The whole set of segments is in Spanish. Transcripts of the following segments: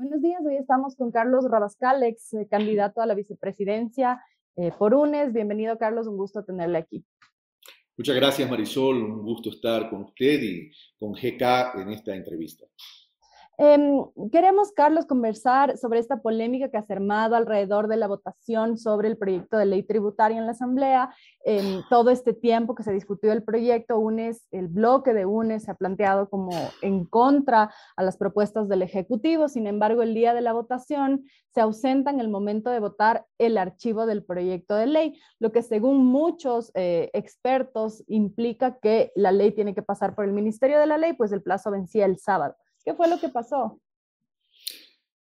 Buenos días, hoy estamos con Carlos Rabascal, ex eh, candidato a la vicepresidencia eh, por UNES. Bienvenido, Carlos, un gusto tenerle aquí. Muchas gracias, Marisol, un gusto estar con usted y con GK en esta entrevista. Em, queremos, Carlos, conversar sobre esta polémica que ha armado alrededor de la votación sobre el proyecto de ley tributaria en la Asamblea. En todo este tiempo que se discutió el proyecto, UNES, el bloque de UNES se ha planteado como en contra a las propuestas del Ejecutivo. Sin embargo, el día de la votación se ausenta en el momento de votar el archivo del proyecto de ley, lo que según muchos eh, expertos implica que la ley tiene que pasar por el Ministerio de la Ley, pues el plazo vencía el sábado. ¿Qué fue lo que pasó?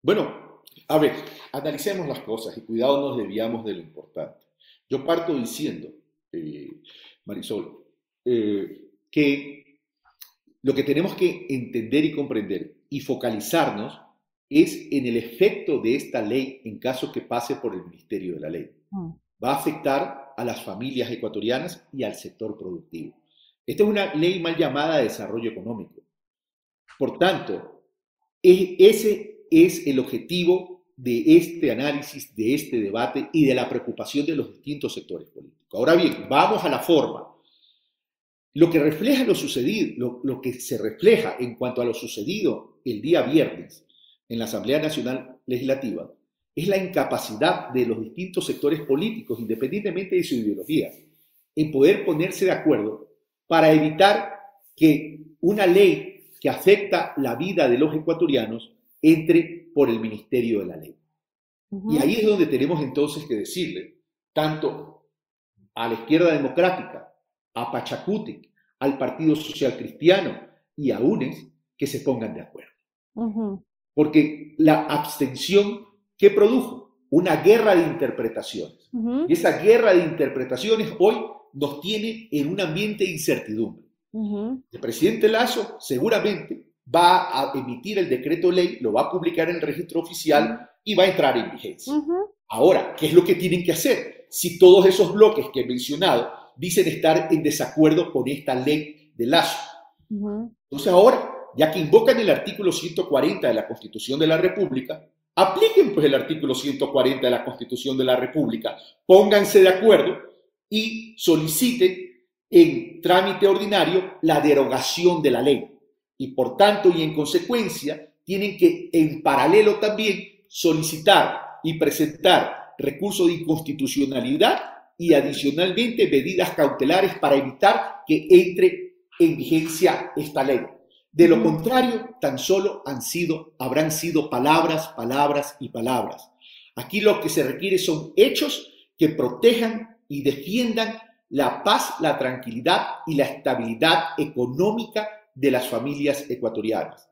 Bueno, a ver, analicemos las cosas y cuidado nos desviamos de lo importante. Yo parto diciendo, eh, Marisol, eh, que lo que tenemos que entender y comprender y focalizarnos es en el efecto de esta ley en caso que pase por el Ministerio de la Ley. Mm. Va a afectar a las familias ecuatorianas y al sector productivo. Esta es una ley mal llamada de desarrollo económico. Por tanto, ese es el objetivo de este análisis, de este debate y de la preocupación de los distintos sectores políticos. Ahora bien, vamos a la forma. Lo que refleja lo sucedido, lo, que se refleja en cuanto a lo sucedido el día viernes en la Asamblea Nacional Legislativa es la incapacidad de los distintos sectores políticos, independientemente de su ideología, en poder ponerse de acuerdo para evitar que una ley que afecta la vida de los ecuatorianos entre por el Ministerio de la Ley. Y ahí es donde tenemos entonces que decirle, tanto a la izquierda democrática, a Pachacuti, al Partido Social Cristiano y a UNES, que se pongan de acuerdo. Porque la abstención, ¿qué produjo? Una guerra de interpretaciones. Y esa guerra de interpretaciones hoy nos tiene en un ambiente de incertidumbre. El presidente Lazo seguramente va a emitir el decreto ley, lo va a publicar en el registro oficial y va a entrar en vigencia. Ahora, ¿qué es lo que tienen que hacer? Si todos esos bloques que he mencionado dicen estar en desacuerdo con esta ley de Lazo. Entonces ahora, ya que invocan el artículo 140 de la Constitución de la República, apliquen pues el artículo 140 de la Constitución de la República, pónganse de acuerdo y soliciten en trámite ordinario la derogación de la ley. Y por tanto y en consecuencia tienen que en paralelo también solicitar y presentar recursos de inconstitucionalidad y adicionalmente medidas cautelares para evitar que entre en vigencia esta ley. De lo contrario, tan solo han sido, habrán sido palabras, palabras y palabras. Aquí lo que se requiere son hechos que protejan y defiendan la paz, la tranquilidad y la estabilidad económica de las familias ecuatorianas.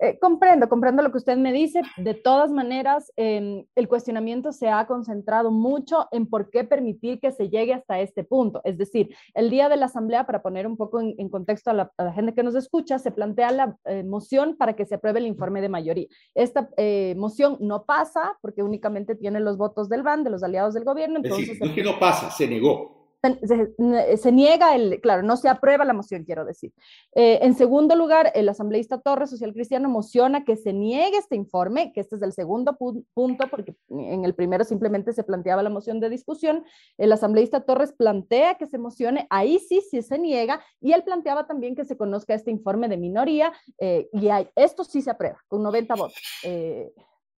Eh, comprendo, comprendo lo que usted me dice. De todas maneras, em, el cuestionamiento se ha concentrado mucho en por qué permitir que se llegue hasta este punto. Es decir, el día de la asamblea, para poner un poco en, contexto a la, gente que nos escucha, se plantea la eh, moción para que se apruebe el informe de mayoría. Esta eh, moción no pasa porque únicamente tiene los votos del BAN, de los aliados del gobierno. Entonces, no es que no pasa, se negó se, niega el, claro, no se aprueba la moción, quiero decir. Eh, en segundo lugar, el asambleísta Torres, social cristiano, mociona que se niegue este informe, que este es el segundo punto, porque en el primero simplemente se planteaba la moción de discusión. El asambleísta Torres plantea que se mocione, ahí sí, sí se niega, y él planteaba también que se conozca este informe de minoría, eh, y esto sí se aprueba, con 90 votos. Eh,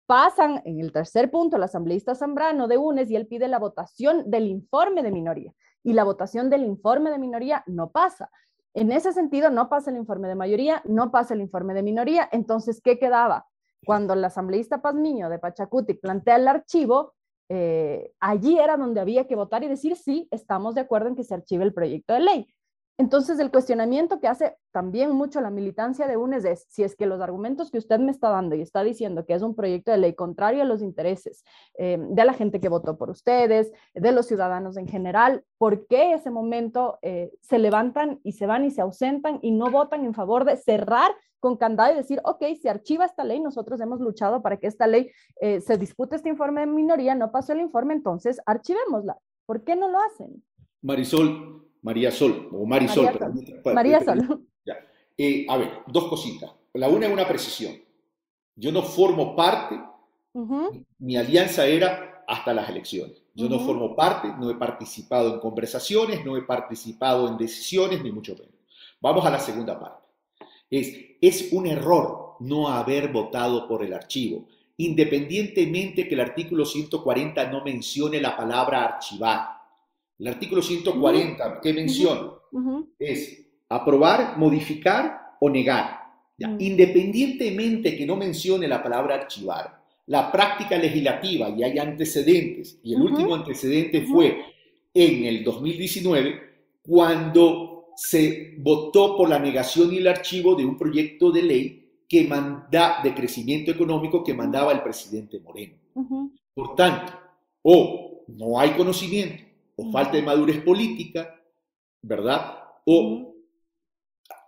pasan en el tercer punto el asambleísta Zambrano de UNES y él pide la votación del informe de minoría y la votación del informe de minoría no pasa. En ese sentido, no pasa el informe de mayoría, no pasa el informe de minoría. Entonces, ¿qué quedaba? Cuando el asambleísta Pazmiño de Pachacuti plantea el archivo, eh, allí era donde había que votar y decir, sí, estamos de acuerdo en que se archive el proyecto de ley. Entonces, el cuestionamiento que hace también mucho la militancia de UNES es si es que los argumentos que usted me está dando y está diciendo que es un proyecto de ley contrario a los intereses eh, de la gente que votó por ustedes, de los ciudadanos en general, ¿por qué ese momento eh, se levantan y se van y se ausentan y no votan en favor de cerrar con candado y decir, ok, se archiva esta ley, nosotros hemos luchado para que esta ley eh, se dispute este informe de minoría, no pasó el informe, entonces archivémosla. ¿Por qué no lo hacen? Marisol, María Sol, o Marisol. María Sol. Eh, a ver, dos cositas. La una es una precisión. Yo no formo parte, mi alianza era hasta las elecciones. Yo no formo parte, no he participado en conversaciones, no he participado en decisiones, ni mucho menos. Vamos a la segunda parte. Es, es un error no haber votado por el archivo, independientemente que el artículo 140 no mencione la palabra archivar. El artículo 140, ¿qué menciona? Es aprobar, modificar o negar. Independientemente que no mencione la palabra archivar, la práctica legislativa y hay antecedentes, y el último antecedente fue en el 2019, cuando se votó por la negación y el archivo de un proyecto de ley que manda de crecimiento económico que mandaba el presidente Moreno. Por tanto, o no hay conocimiento, o falta de madurez política, ¿verdad? O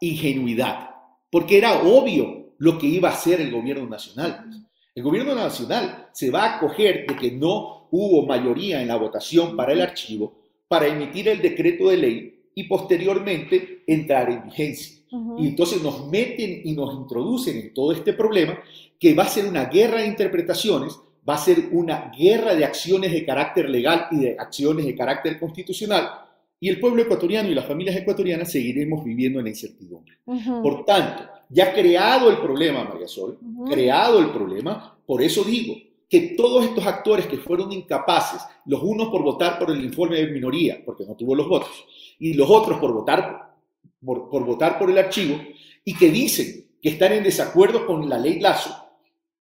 ingenuidad, porque era obvio lo que iba a hacer el gobierno nacional. Pues. El gobierno nacional se va a acoger de que no hubo mayoría en la votación para el archivo para emitir el decreto de ley y posteriormente entrar en vigencia. Y entonces nos meten y nos introducen en todo este problema que va a ser una guerra de interpretaciones, va a ser una guerra de acciones de carácter legal y de acciones de carácter constitucional, y el pueblo ecuatoriano y las familias ecuatorianas seguiremos viviendo en la incertidumbre. Por tanto, ya creado el problema, María Sol, creado el problema, por eso digo que todos estos actores que fueron incapaces, los unos por votar por el informe de minoría, porque no tuvo los votos, y los otros por votar por, por votar por el archivo, y que dicen que están en desacuerdo con la ley Lazo,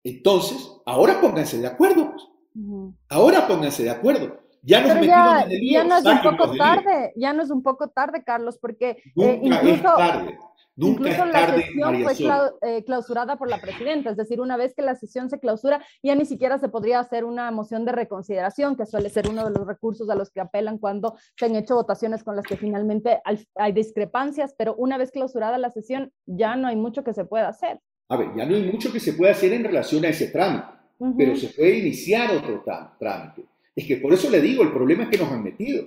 entonces, ahora pónganse de acuerdo. Ahora pónganse de acuerdo. Ya nos ya, en el ya no es un poco tarde, ya no es un poco tarde, Carlos, porque eh, incluso, tarde. Incluso la sesión fue eh, clausurada por la presidenta, es decir, una vez que la sesión se clausura, ya ni siquiera se podría hacer una moción de reconsideración, que suele ser uno de los recursos a los que apelan cuando se han hecho votaciones con las que finalmente hay discrepancias, pero una vez clausurada la sesión, ya no hay mucho que se pueda hacer. A ver, ya no hay mucho que se pueda hacer en relación a ese trámite, pero se puede iniciar otro trámite. Es que por eso le digo, el problema es que nos han metido,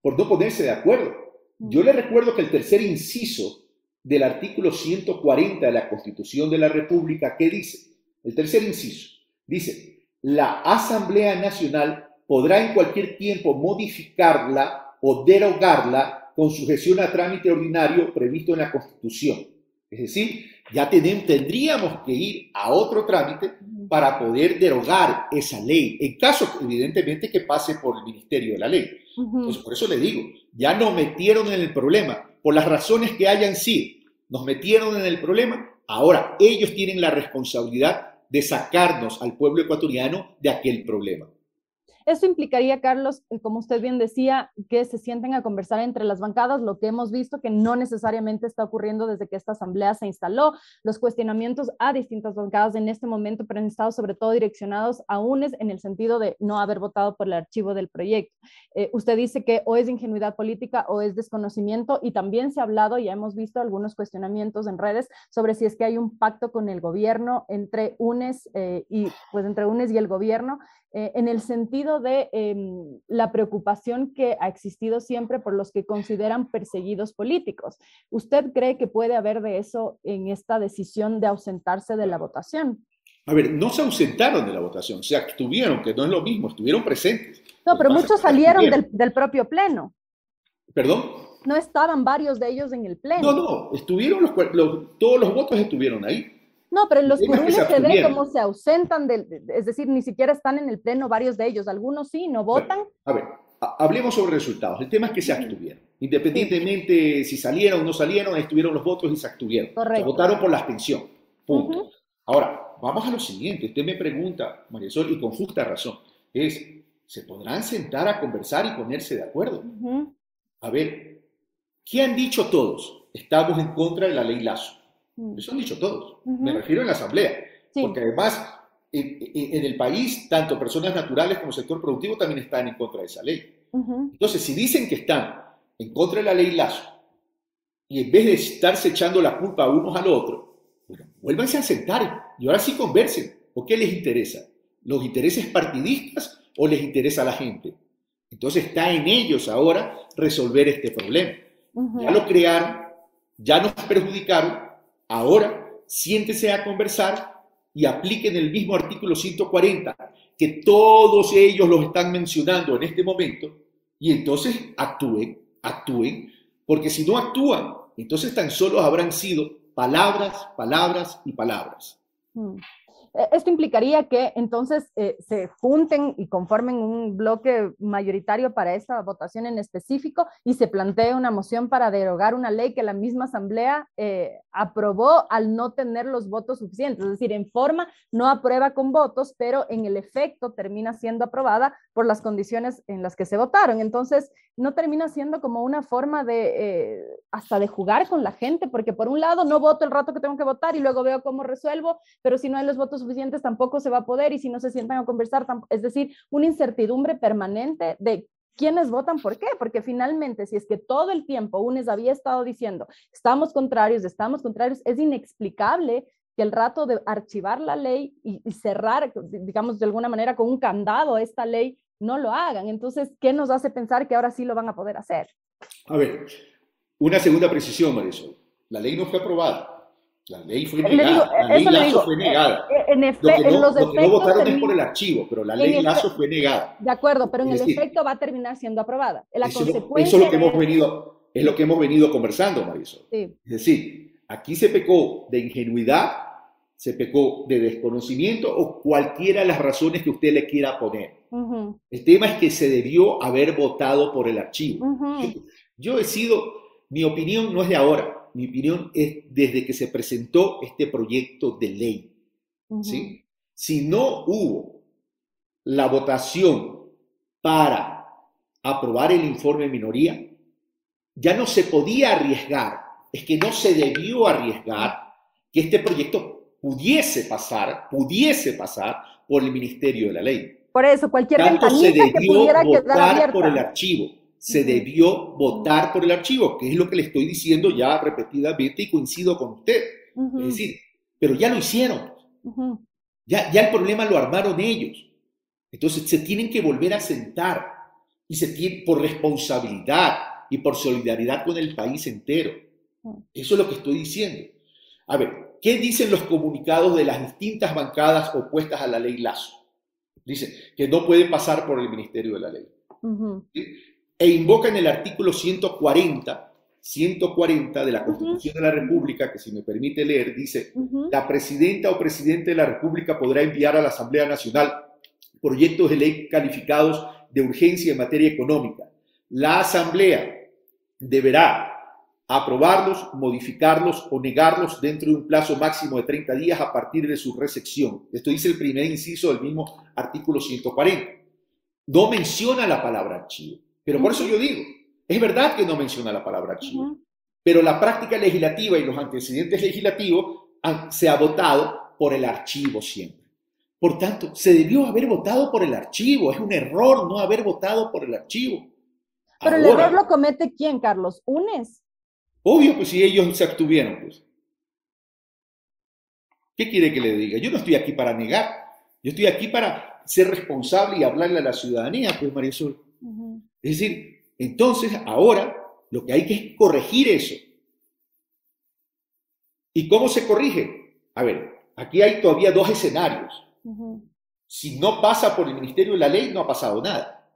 por no ponerse de acuerdo. Yo le recuerdo que el tercer inciso del artículo 140 de la Constitución de la República, ¿qué dice? El tercer inciso dice, la Asamblea Nacional podrá en cualquier tiempo modificarla o derogarla con sujeción a trámite ordinario previsto en la Constitución. Es decir, ya tendríamos que ir a otro trámite para poder derogar esa ley, en caso, evidentemente, que pase por el Ministerio de la Ley. Entonces, por eso le digo, ya nos metieron en el problema, por las razones que hayan sido nos metieron en el problema, ahora ellos tienen la responsabilidad de sacarnos al pueblo ecuatoriano de aquel problema. Eso implicaría, Carlos, eh, como usted bien decía, que se sienten a conversar entre las bancadas, lo que hemos visto que no necesariamente está ocurriendo desde que esta asamblea se instaló. Los cuestionamientos a distintas bancadas en este momento, pero han estado sobre todo direccionados a UNES en el sentido de no haber votado por el archivo del proyecto. Eh, usted dice que o es ingenuidad política o es desconocimiento y también se ha hablado, ya hemos visto algunos cuestionamientos en redes sobre si es que hay un pacto con el gobierno entre UNES eh, y pues entre UNES y el gobierno eh, en el sentido de em, la preocupación que ha existido siempre por los que consideran perseguidos políticos. ¿Usted cree que puede haber de eso en esta decisión de ausentarse de la votación? A ver, no se ausentaron de la votación, se abstuvieron, que no es lo mismo, estuvieron presentes. No, pero muchos salieron del, propio pleno. ¿Perdón? No estaban varios de ellos en el pleno. No, no, estuvieron los, todos los votos estuvieron ahí. No, pero en los curules se, ve cómo se ausentan, del, es decir, ni siquiera están en el pleno varios de ellos. Algunos sí, no votan. a ver, hablemos sobre resultados. El tema es que se abstuvieron. Independientemente si salieron o no salieron, estuvieron los votos y se abstuvieron. Se votaron por la abstención. Punto. Ahora, vamos a lo siguiente. Usted me pregunta, María Sol, y con justa razón, es, ¿se podrán sentar a conversar y ponerse de acuerdo? A ver, ¿qué han dicho todos? Estamos en contra de la ley Lazo. Mm. Eso han dicho todos. Me refiero a la Asamblea. Porque además, en, el país, tanto personas naturales como sector productivo también están en contra de esa ley. Entonces, si dicen que están en contra de la ley Lazo, y en vez de estarse echando la culpa a unos al otro, bueno, vuélvanse a sentar y ahora sí conversen. ¿O qué les interesa? ¿Los intereses partidistas o les interesa a la gente? Entonces está en ellos ahora resolver este problema. Ya lo crearon, ya nos perjudicaron, Ahora, siéntese a conversar y apliquen el mismo artículo 140 que todos ellos los están mencionando en este momento y entonces actúen, actúen, porque si no actúan, entonces tan solo habrán sido palabras, palabras y palabras. Mm. E, esto implicaría que entonces eh, se junten y conformen un bloque mayoritario para esta votación en específico y se plantee una moción para derogar una ley que la misma Asamblea eh, aprobó al no tener los votos suficientes. Es decir, en forma no aprueba con votos, pero en el efecto termina siendo aprobada por las condiciones en las que se votaron. Entonces, no termina siendo como una forma de eh, hasta de jugar con la gente, porque por un lado no voto el rato que tengo que votar y luego veo cómo resuelvo, pero si no hay los votos suficientes tampoco se va a poder y si no se sientan a conversar, es decir, una incertidumbre permanente de quiénes votan por qué, porque finalmente si es que todo el tiempo UNES había estado diciendo, estamos contrarios, estamos contrarios, es inexplicable que el rato de archivar la ley y, y cerrar, digamos, de alguna manera con un candado esta ley, no lo hagan. Entonces, ¿qué nos hace pensar que ahora sí lo van a poder hacer? A ver, una segunda precisión, Marisol. La ley no fue aprobada. La ley fue negada. la ley Lazo fue negada. Eh, en, lo que no, los no votaron es por el archivo, pero la ley Lazo fue negada. De acuerdo, pero en el efecto va a terminar siendo aprobada. La eso, consecuencia es lo que hemos venido, es lo que hemos venido conversando, Marisol. Es decir, aquí se pecó de ingenuidad, se pecó de desconocimiento o cualquiera de las razones que usted le quiera poner. El tema es que se debió haber votado por el archivo. Yo he sido, mi opinión no es de ahora, mi opinión es desde que se presentó este proyecto de ley. ¿sí? Si no hubo la votación para aprobar el informe de minoría, ya no se podía arriesgar, es que no se debió arriesgar que este proyecto pudiese pasar, pudiese pasar por el Ministerio de la Ley. Por eso, cualquier Tanto se debió que pudiera votar por el archivo se debió votar por el archivo, que es lo que le estoy diciendo ya repetidamente y coincido con usted. Es decir, pero ya lo hicieron. ya, ya el problema lo armaron ellos. Entonces se tienen que volver a sentar y se tiene, por responsabilidad y por solidaridad con el país entero. Eso es lo que estoy diciendo. A ver, ¿qué dicen los comunicados de las distintas bancadas opuestas a la ley Lazo? Dicen que no puede pasar por el Ministerio de la Ley. E invoca en el artículo 140, 140 de la Constitución de la República, que si me permite leer, dice, la presidenta o presidente de la República podrá enviar a la Asamblea Nacional proyectos de ley calificados de urgencia en materia económica. La Asamblea deberá aprobarlos, modificarlos o negarlos dentro de un plazo máximo de 30 días a partir de su recepción. Esto dice el primer inciso del mismo artículo 140. No menciona la palabra archivo. Pero por eso yo digo, es verdad que no menciona la palabra archivo, pero la práctica legislativa y los antecedentes legislativos se ha votado por el archivo siempre. Por tanto, se debió haber votado por el archivo. Es un error no haber votado por el archivo. Pero el error lo comete quién, Carlos? ¿UNES? Obvio, pues si ellos se abstuvieron, pues. ¿Qué quiere que le diga? Yo no estoy aquí para negar. Yo estoy aquí para ser responsable y hablarle a la ciudadanía, pues María Sol. Es decir, entonces ahora lo que hay que es corregir eso. ¿Y cómo se corrige? A ver, aquí hay todavía dos escenarios. Si no pasa por el Ministerio de la Ley, no ha pasado nada.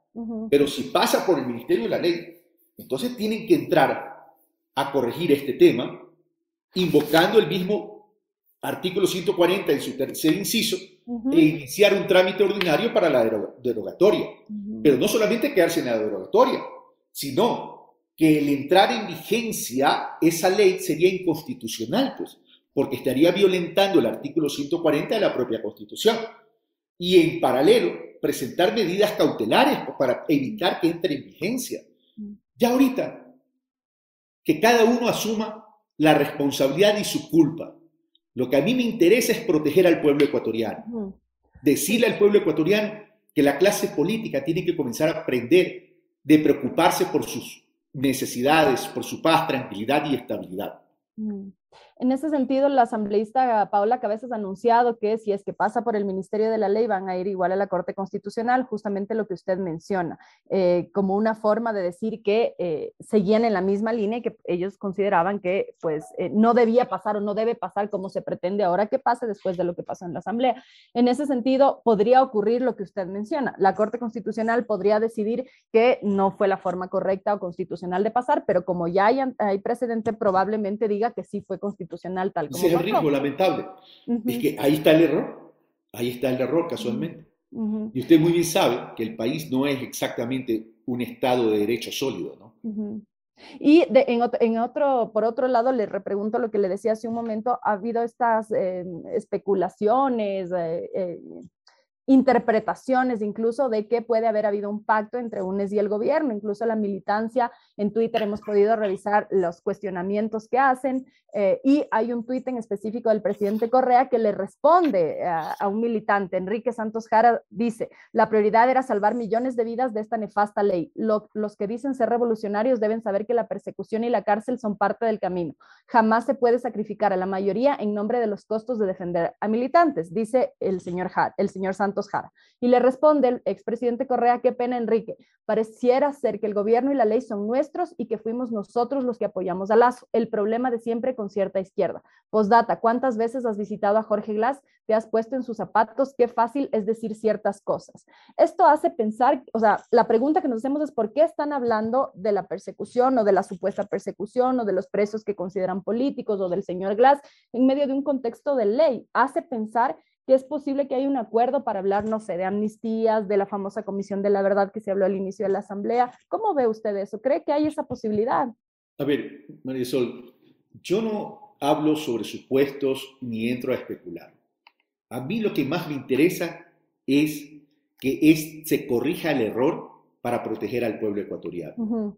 Pero si pasa por el Ministerio de la Ley, entonces tienen que entrar a corregir este tema invocando el mismo artículo 140 en su tercer inciso e iniciar un trámite ordinario para la derogatoria. Pero no solamente quedarse en la derogatoria, sino que el entrar en vigencia esa ley sería inconstitucional, pues, porque estaría violentando el artículo 140 de la propia Constitución. Y en paralelo, presentar medidas cautelares para evitar que entre en vigencia. Ya ahorita, que cada uno asuma la responsabilidad y su culpa lo que a mí me interesa es proteger al pueblo ecuatoriano. Decirle al pueblo ecuatoriano que la clase política tiene que comenzar a aprender de preocuparse por sus necesidades, por su paz, tranquilidad y estabilidad. En ese sentido, la asambleísta Paola Cabezas ha anunciado que si es que pasa por el Ministerio de la Ley, van a ir igual a la Corte Constitucional, justamente lo que usted menciona, eh, como una forma de decir que eh, seguían en la misma línea y que ellos consideraban que pues eh, no debía pasar o no debe pasar como se pretende ahora que pase después de lo que pasó en la Asamblea. En ese sentido, podría ocurrir lo que usted menciona. La Corte Constitucional podría decidir que no fue la forma correcta o constitucional de pasar, pero como ya hay, hay precedente, probablemente diga que sí fue constitucional tal como. Ese es el riesgo lamentable. Es que ahí está el error. Ahí está el error casualmente. Y usted muy bien sabe que el país no es exactamente un Estado de derecho sólido, ¿no? Y en, otro, por otro lado, le repregunto lo que le decía hace un momento, ha habido estas eh, especulaciones, eh, eh, interpretaciones incluso de que puede haber habido un pacto entre UNES y el gobierno, incluso la militancia en Twitter hemos podido revisar los cuestionamientos que hacen eh, y hay un tuit en específico del presidente Correa que le responde a, un militante, Enrique Santos Jara, dice, la prioridad era salvar millones de vidas de esta nefasta ley. los que dicen ser revolucionarios deben saber que la persecución y la cárcel son parte del camino. Jamás se puede sacrificar a la mayoría en nombre de los costos de defender a militantes, dice el señor, el señor Santos Y le responde el expresidente Correa, qué pena Enrique, pareciera ser que el gobierno y la ley son nuestros y que fuimos nosotros los que apoyamos a Lazo. El problema de siempre con cierta izquierda. Postdata, ¿cuántas veces has visitado a Jorge Glass? ¿Te has puesto en sus zapatos? Qué fácil es decir ciertas cosas. Esto hace pensar, o sea, la pregunta que nos hacemos es por qué están hablando de la persecución o de la supuesta persecución o de los presos que consideran políticos o del señor Glass en medio de un contexto de ley. Hace pensar que es posible que haya un acuerdo para hablar, no sé, de amnistías, de la famosa Comisión de la Verdad que se habló al inicio de la Asamblea. ¿Cómo ve usted eso? ¿Cree que hay esa posibilidad? A ver, Marisol, yo no hablo sobre supuestos ni entro a especular. A mí lo que más me interesa es que es, se corrija el error para proteger al pueblo ecuatoriano.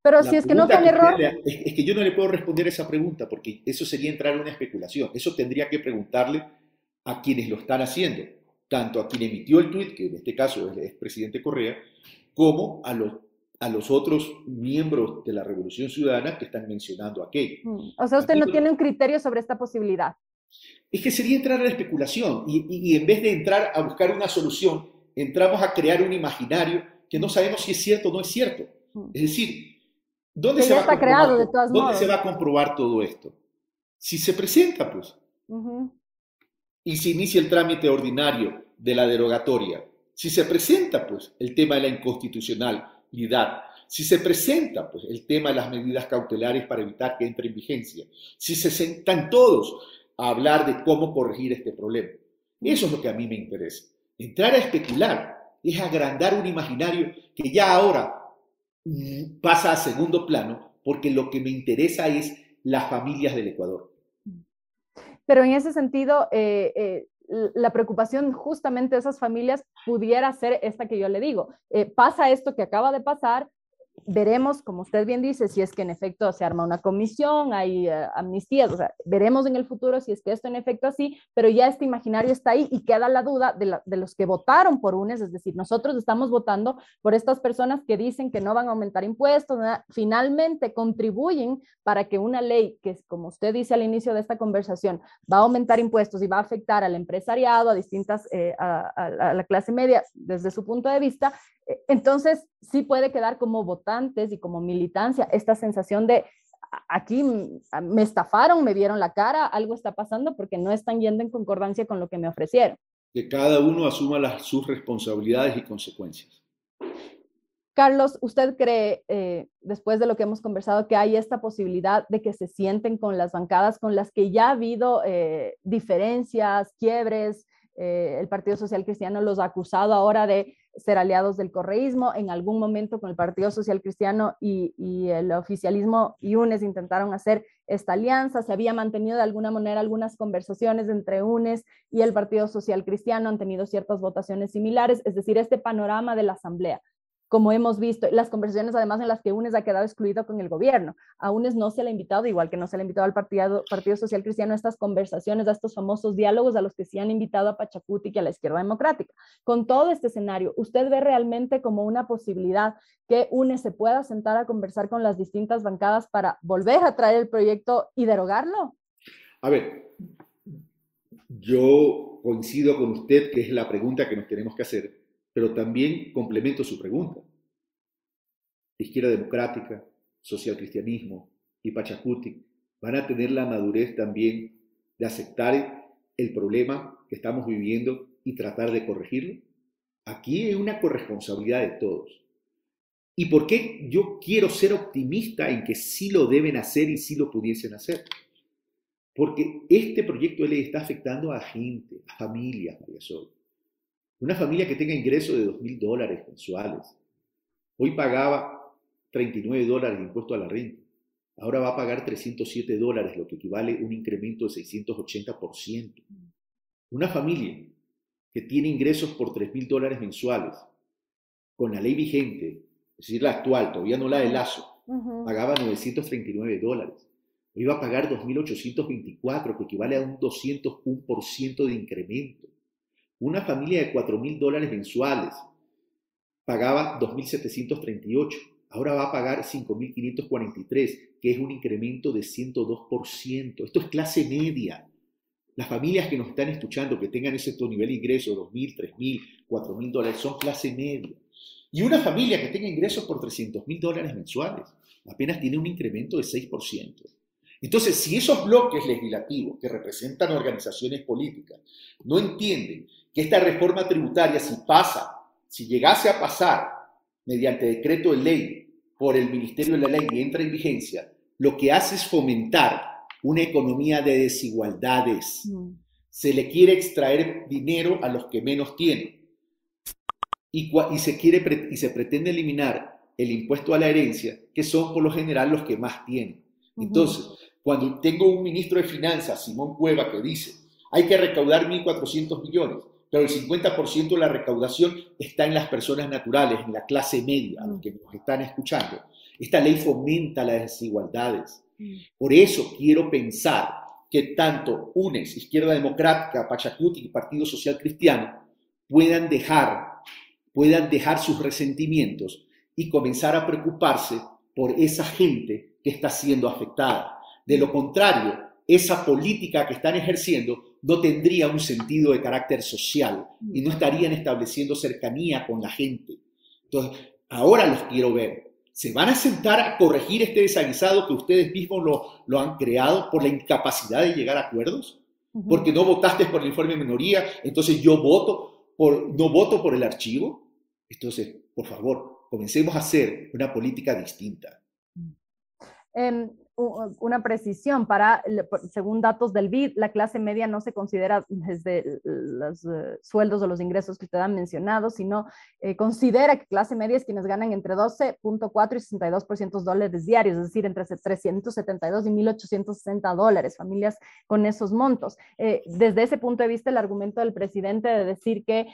Pero si es que no fue el error... Es, es, que yo no le puedo responder esa pregunta porque eso sería entrar en una especulación. Eso tendría que preguntarle a quienes lo están haciendo, tanto a quien emitió el tuit, que en este caso es el expresidente Correa, como a los, a los otros miembros de la Revolución Ciudadana que están mencionando aquello. Mm, o sea, usted no tiene un criterio sobre esta posibilidad. Es que sería entrar a la especulación y, y, en vez de entrar a buscar una solución, entramos a crear un imaginario que no sabemos si es cierto o no es cierto. Mm. Es decir, ¿dónde, se va, a creado, de todas ¿dónde se va a comprobar todo esto? Si se presenta, pues y se inicia el trámite ordinario de la derogatoria, si se presenta pues el tema de la inconstitucionalidad, si se presenta pues el tema de las medidas cautelares para evitar que entre en vigencia, si se sentan todos a hablar de cómo corregir este problema. Eso es lo que a mí me interesa. Entrar a especular es agrandar un imaginario que ya ahora mm, pasa a segundo plano porque lo que me interesa es las familias del Ecuador. Pero en ese sentido, eh, eh, la preocupación justamente de esas familias pudiera ser esta que yo le digo. Eh, pasa esto que acaba de pasar, veremos, como usted bien dice, si es que en efecto se arma una comisión, hay uh, amnistías, o sea, veremos en el futuro si es que esto en efecto así, pero ya este imaginario está ahí y queda la duda de, la, de, los que votaron por UNES, es decir, nosotros estamos votando por estas personas que dicen que no van a aumentar impuestos, finalmente contribuyen para que una ley que, como usted dice al inicio de esta conversación, va a aumentar impuestos y va a afectar al empresariado, a distintas, eh, a, a la clase media desde su punto de vista, entonces, sí puede quedar como votantes y como militancia esta sensación de aquí me estafaron, me vieron la cara, algo está pasando porque no están yendo en concordancia con lo que me ofrecieron. Que cada uno asuma las, sus responsabilidades y consecuencias. Carlos, ¿usted cree, eh, después de lo que hemos conversado, que hay esta posibilidad de que se sienten con las bancadas con las que ya ha habido eh, diferencias, quiebres? Eh, el Partido Social Cristiano los ha acusado ahora de ser aliados del correísmo. En algún momento con el Partido Social Cristiano y, el oficialismo y UNES intentaron hacer esta alianza. Se había mantenido de alguna manera algunas conversaciones entre UNES y el Partido Social Cristiano. Han tenido ciertas votaciones similares. Es decir, este panorama de la Asamblea como hemos visto, las conversaciones además en las que UNES ha quedado excluido con el gobierno. A UNES no se le ha invitado, igual que no se le ha invitado al Partido, Partido Social Cristiano, a estas conversaciones, a estos famosos diálogos a los que sí han invitado a Pachacuti y a la izquierda democrática. Con todo este escenario, ¿usted ve realmente como una posibilidad que UNES se pueda sentar a conversar con las distintas bancadas para volver a traer el proyecto y derogarlo? A ver, yo coincido con usted que es la pregunta que nos tenemos que hacer, pero también complemento su pregunta. Izquierda Democrática, Social Cristianismo y Pachacuti van a tener la madurez también de aceptar el problema que estamos viviendo y tratar de corregirlo. Aquí hay una corresponsabilidad de todos. ¿Y por qué yo quiero ser optimista en que sí lo deben hacer y sí lo pudiesen hacer? Porque este proyecto de ley está afectando a gente, a familias, María Sol. Una familia que tenga ingresos de 2 mil dólares mensuales. Hoy pagaba 39 dólares de impuesto a la renta. Ahora va a pagar 307 dólares, lo que equivale a un incremento de 680%. Una familia que tiene ingresos por 3 mil dólares mensuales, con la ley vigente, es decir, la actual, todavía no la de Lazo, pagaba 939 dólares. Hoy va a pagar 2.824, que equivale a un 201% de incremento. Una familia de 4 mil dólares mensuales pagaba 2.738, ahora va a pagar 5.543, que es un incremento de 102%. Esto es clase media. Las familias que nos están escuchando, que tengan ese nivel de ingreso, 2.000, 3.000, 4.000 dólares, son clase media. Y una familia que tenga ingresos por 300.000 dólares mensuales, apenas tiene un incremento de 6%. Entonces, si esos bloques legislativos que representan organizaciones políticas no entienden que esta reforma tributaria, si pasa, si llegase a pasar mediante decreto de ley por el Ministerio de la Ley y entra en vigencia, lo que hace es fomentar una economía de desigualdades. Mm. Se le quiere extraer dinero a los que menos tienen. Y, y, se quiere, y se pretende eliminar el impuesto a la herencia, que son por lo general los que más tienen. Entonces, cuando tengo un ministro de Finanzas, Simón Cueva, que dice, hay que recaudar 1.400 millones, pero el 50% de la recaudación está en las personas naturales, en la clase media, a los que nos están escuchando. Esta ley fomenta las desigualdades. Por eso quiero pensar que tanto UNES, Izquierda Democrática, Pachacuti y Partido Social Cristiano puedan dejar, puedan dejar sus resentimientos y comenzar a preocuparse por esa gente que está siendo afectada. De lo contrario, esa política que están ejerciendo no tendría un sentido de carácter social y no estarían estableciendo cercanía con la gente. Entonces, ahora los quiero ver. ¿Se van a sentar a corregir este desaguisado que ustedes mismos lo, lo han creado por la incapacidad de llegar a acuerdos? Porque no votaste por el informe de minoría, entonces yo voto por, no voto por el archivo. Entonces, por favor, comencemos a hacer una política distinta. Em, una precisión para, según datos del BID, la clase media no se considera desde los eh, sueldos o los ingresos que usted ha mencionado, sino eh, considera que clase media es quienes ganan entre 12.4 y 62% dólares diarios, es decir, entre 372 y 1.860 dólares, familias con esos montos. Eh, desde ese punto de vista, el argumento del presidente de decir que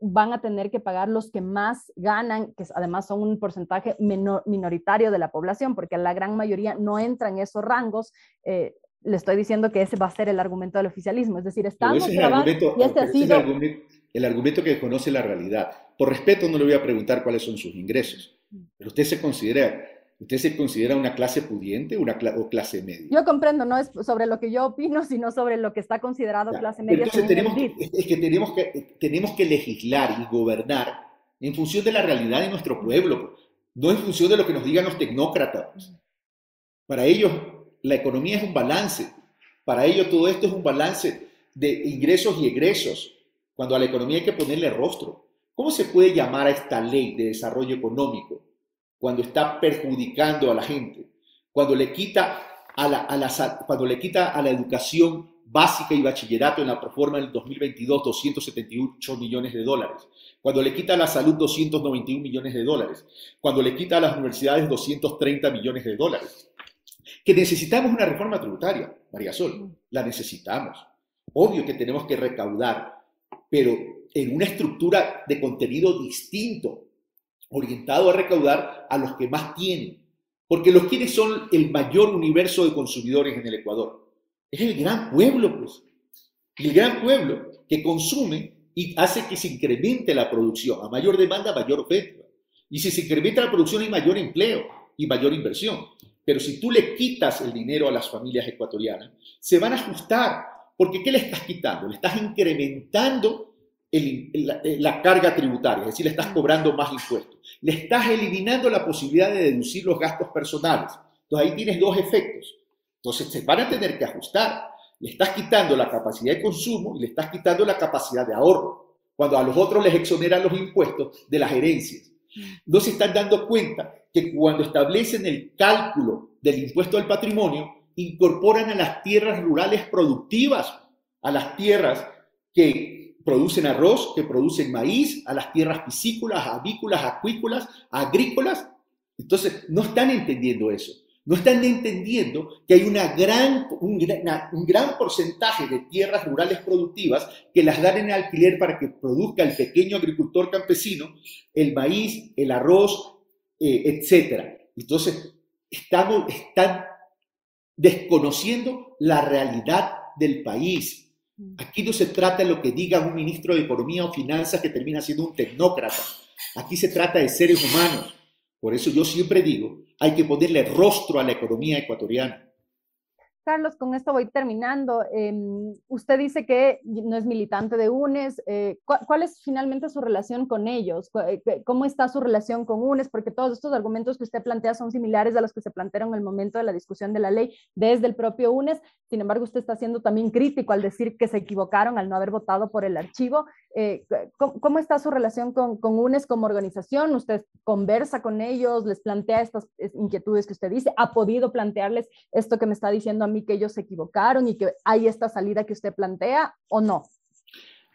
van a tener que pagar los que más ganan, que además son un porcentaje minoritario de la población, porque la gran mayoría no entra en esos rangos, eh, le estoy diciendo que ese va a ser el argumento del oficialismo. Es decir, estamos el argumento, y este ha sido... el, argumento, que conoce la realidad. Por respeto no le voy a preguntar cuáles son sus ingresos, pero usted se considera ¿Usted se considera una clase pudiente una o clase media? Yo comprendo, no es sobre lo que yo opino, sino sobre lo que está considerado clase media. Entonces tenemos, es que tenemos, que tenemos que legislar y gobernar en función de la realidad de nuestro pueblo, no en función de lo que nos digan los tecnócratas. Para ellos la economía es un balance. Para ellos todo esto es un balance de ingresos y egresos, cuando a la economía hay que ponerle rostro. ¿Cómo se puede llamar a esta ley de desarrollo económico cuando está perjudicando a la gente? Cuando le quita a la, educación básica y bachillerato en la reforma del 2022 278 millones de dólares, cuando le quita a la salud 291 millones de dólares, cuando le quita a las universidades 230 millones de dólares, que necesitamos una reforma tributaria, María Sol, la necesitamos. Obvio que tenemos que recaudar, pero en una estructura de contenido distinto, orientado a recaudar a los que más tienen. Porque los quienes son el mayor universo de consumidores en el Ecuador. Es el gran pueblo, pues. El gran pueblo que consume y hace que se incremente la producción. A mayor demanda, mayor oferta. Y si se incrementa la producción hay mayor empleo y mayor inversión. Pero si tú le quitas el dinero a las familias ecuatorianas, se van a ajustar, porque ¿qué le estás quitando? Le estás incrementando la, carga tributaria, es decir, le estás cobrando más impuestos. Le estás eliminando la posibilidad de deducir los gastos personales. Entonces ahí tienes dos efectos. Entonces se van a tener que ajustar. Le estás quitando la capacidad de consumo y le estás quitando la capacidad de ahorro, cuando a los otros les exoneran los impuestos de las herencias. No se están dando cuenta que cuando establecen el cálculo del impuesto al patrimonio, incorporan a las tierras rurales productivas, a las tierras que producen arroz, que producen maíz, a las tierras piscícolas, avícolas, acuícolas, agrícolas. Entonces, no están entendiendo eso. No están entendiendo que hay una gran, un, gran, porcentaje de tierras rurales productivas que las dan en alquiler para que produzca el pequeño agricultor campesino el maíz, el arroz, eh, etc. Entonces, estamos, están desconociendo la realidad del país Mm. Aquí no se trata de lo que diga un ministro de Economía o Finanzas que termina siendo un tecnócrata. Aquí se trata de seres humanos. Por eso yo siempre digo, hay que ponerle rostro a la economía ecuatoriana. Carlos, con esto voy terminando. Em, usted dice que no es militante de UNES. Eh, ¿cuál, es finalmente su relación con ellos? Eh, ¿Cómo está su relación con UNES? Porque todos estos argumentos que usted plantea son similares a los que se plantearon en el momento de la discusión de la ley desde el propio UNES. Sin embargo, usted está siendo también crítico al decir que se equivocaron al no haber votado por el archivo. Eh, ¿cómo, está su relación con, con, UNES como organización? ¿Usted conversa con ellos? ¿Les plantea estas inquietudes que usted dice? ¿Ha podido plantearles esto que me está diciendo a mí que ellos se equivocaron y que hay esta salida que usted plantea o no?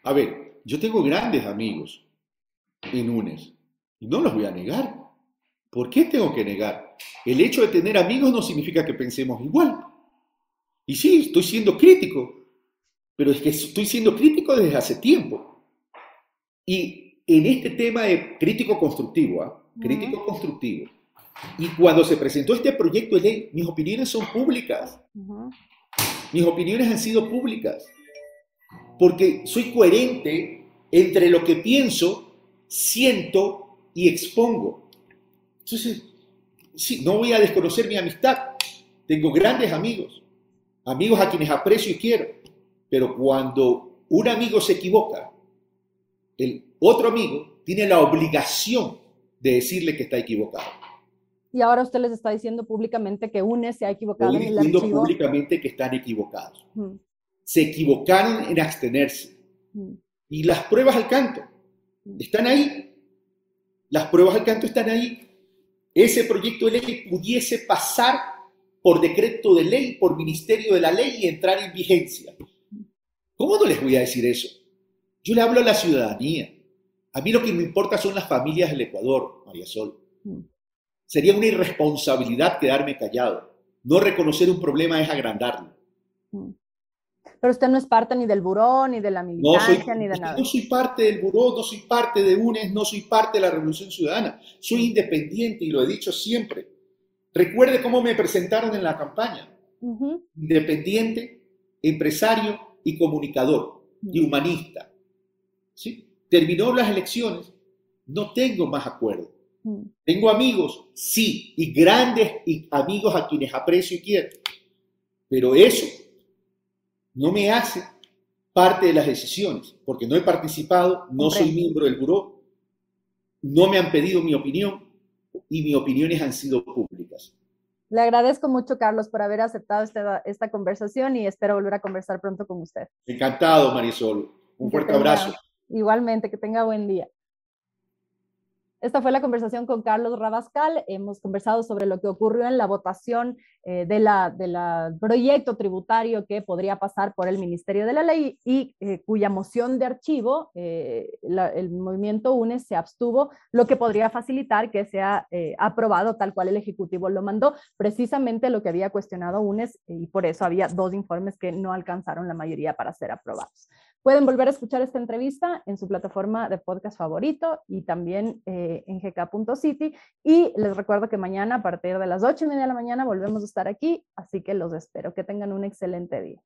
A ver, yo tengo grandes amigos en UNES y no los voy a negar. ¿Por qué tengo que negar? El hecho de tener amigos no significa que pensemos igual. Y sí, estoy siendo crítico, pero es que estoy siendo crítico desde hace tiempo. Y en este tema de crítico constructivo, ¿ah? crítico constructivo, y cuando se presentó este proyecto de ley, mis opiniones son públicas. Mis opiniones han sido públicas. Porque soy coherente entre lo que pienso, siento y expongo. Entonces, sí, no voy a desconocer mi amistad. Tengo grandes amigos, amigos a quienes aprecio y quiero. Pero cuando un amigo se equivoca, el otro amigo tiene la obligación de decirle que está equivocado. Y ahora usted les está diciendo públicamente que UNE se ha equivocado en el diciendo públicamente que están equivocados. Se equivocaron en abstenerse. Y las pruebas al canto están ahí. Las pruebas al canto están ahí. Ese proyecto de ley pudiese pasar por decreto de ley, por ministerio de la ley y entrar en vigencia. ¿Cómo no les voy a decir eso? Yo le hablo a la ciudadanía. A mí lo que me importa son las familias del Ecuador, María Sol. Mm. Sería una irresponsabilidad quedarme callado. No reconocer un problema es agrandarlo. Mm. Pero usted no es parte ni del buró, ni de la militancia, ni de nada. No soy parte del buró, no soy parte de UNES, no soy parte de la Revolución Ciudadana. Soy independiente y lo he dicho siempre. Recuerde cómo me presentaron en la campaña. Independiente, empresario y comunicador y humanista. Terminó las elecciones, no tengo más acuerdo. Mm. Tengo amigos, sí, y grandes y amigos a quienes aprecio y quiero. Pero eso no me hace parte de las decisiones, porque no he participado, no soy miembro del buró, no me han pedido mi opinión y mis opiniones han sido públicas. Le agradezco mucho, Carlos, por haber aceptado esta, esta conversación y espero volver a conversar pronto con usted. Encantado, Marisol. Un fuerte abrazo. Igualmente, que tenga buen día. Esta fue la conversación con Carlos Rabascal. Hemos conversado sobre lo que ocurrió en la votación eh, del de la proyecto tributario que podría pasar por el Ministerio de la Ley y eh, cuya moción de archivo eh, el movimiento UNES se abstuvo, lo que podría facilitar que sea aprobado tal cual el Ejecutivo lo mandó, precisamente lo que había cuestionado UNES y por eso había dos informes que no alcanzaron la mayoría para ser aprobados. Pueden volver a escuchar esta entrevista en su plataforma de podcast favorito y también eh, en gk.city. Y les recuerdo que mañana a partir de las 8 y media de la mañana volvemos a estar aquí, así que los espero. Que tengan un excelente día.